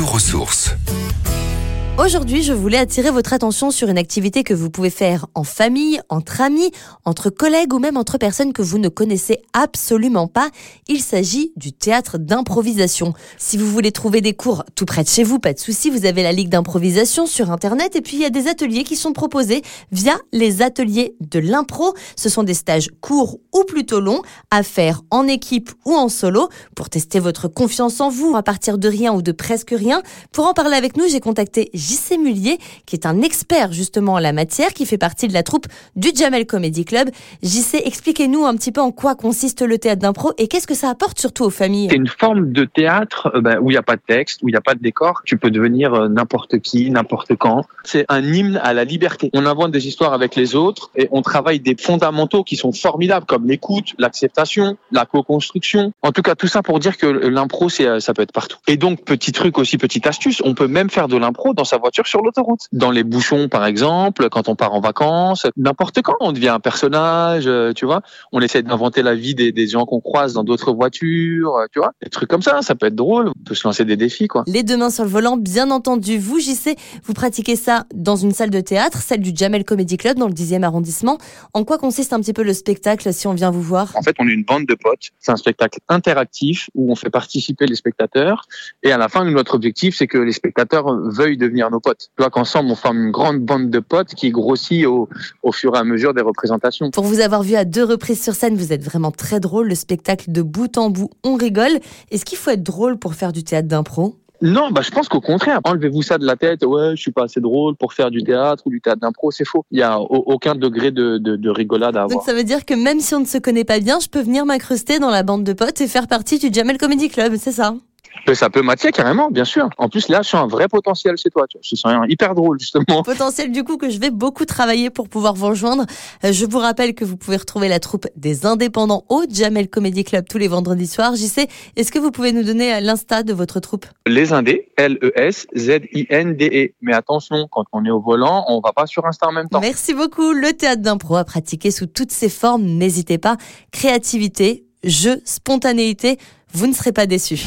Retour aux sources. Aujourd'hui, je voulais attirer votre attention sur une activité que vous pouvez faire en famille, entre amis, entre collègues ou même entre personnes que vous ne connaissez absolument pas. Il s'agit du théâtre d'improvisation. Si vous voulez trouver des cours tout près de chez vous, pas de souci, vous avez la Ligue d'improvisation sur Internet et puis il y a des ateliers qui sont proposés via les ateliers de l'impro. Ce sont des stages courts ou plutôt longs à faire en équipe ou en solo pour tester votre confiance en vous à partir de rien ou de presque rien. Pour en parler avec nous, j'ai contacté JC Mullier, qui est un expert justement en la matière, qui fait partie de la troupe du Jamel Comedy Club. JC, expliquez-nous un petit peu en quoi consiste le théâtre d'impro et qu'est-ce que ça apporte surtout aux familles? C'est une forme de théâtre euh, ben, où il n'y a pas de texte, où il n'y a pas de décor. Tu peux devenir euh, n'importe qui, n'importe quand. C'est un hymne à la liberté. On invente des histoires avec les autres et on travaille des fondamentaux qui sont formidables, comme l'écoute, l'acceptation, la co-construction. En tout cas, tout ça pour dire que l'impro, euh, ça peut être partout. Et donc, petit truc aussi, petite astuce, on peut même faire de l'impro dans sa voiture sur l'autoroute. Dans les bouchons, par exemple, quand on part en vacances, n'importe quand, on devient un personnage, euh, tu vois. On essaie d'inventer la vie des, des gens qu'on croise dans d'autres voitures, euh, tu vois. Des trucs comme ça, ça peut être drôle. On peut se lancer des défis, quoi. Les deux mains sur le volant, bien entendu. Vous, JC, vous pratiquez ça dans une salle de théâtre, celle du Jamel Comedy Club dans le 10e arrondissement. En quoi consiste un petit peu le spectacle si on vient vous voir? En fait, on est une bande de potes. C'est un spectacle interactif où on fait participer les spectateurs. Et à la fin, notre objectif, c'est que les spectateurs veuillent devenir nos potes. Tu vois qu'ensemble, on forme une grande bande de potes qui grossit au, au fur et à mesure des représentations. Pour vous avoir vu à deux reprises sur scène, vous êtes vraiment très drôle. Le spectacle de bout en bout, on rigole. Est-ce qu'il faut être drôle pour faire du théâtre d'impro? Non, bah, je pense qu'au contraire, enlevez-vous ça de la tête. Ouais, je suis pas assez drôle pour faire du théâtre ou du théâtre d'impro. C'est faux. Il y a au- aucun degré de, de, de rigolade à Donc avoir. ça veut dire que même si on ne se connaît pas bien, je peux venir m'incruster dans la bande de potes et faire partie du Jamel Comedy Club, c'est ça? Ça peut matcher carrément, bien sûr. En plus, là, je sens un vrai potentiel chez toi. Un hyper drôle, justement. Potentiel du coup que je vais beaucoup travailler pour pouvoir vous rejoindre. Euh, Je vous rappelle que vous pouvez retrouver la troupe des indépendants au Jamel Comedy Club tous les vendredis soirs. JC, est-ce que vous pouvez nous donner euh, l'insta de votre troupe? Les Indés, L-E-S-Z-I-N-D-E. E. Mais attention, quand on est au volant, on va pas sur Insta en même temps. Merci beaucoup. Le théâtre d'impro à pratiquer sous toutes ses formes. N'hésitez pas. Créativité, jeu, spontanéité, vous ne serez pas déçus.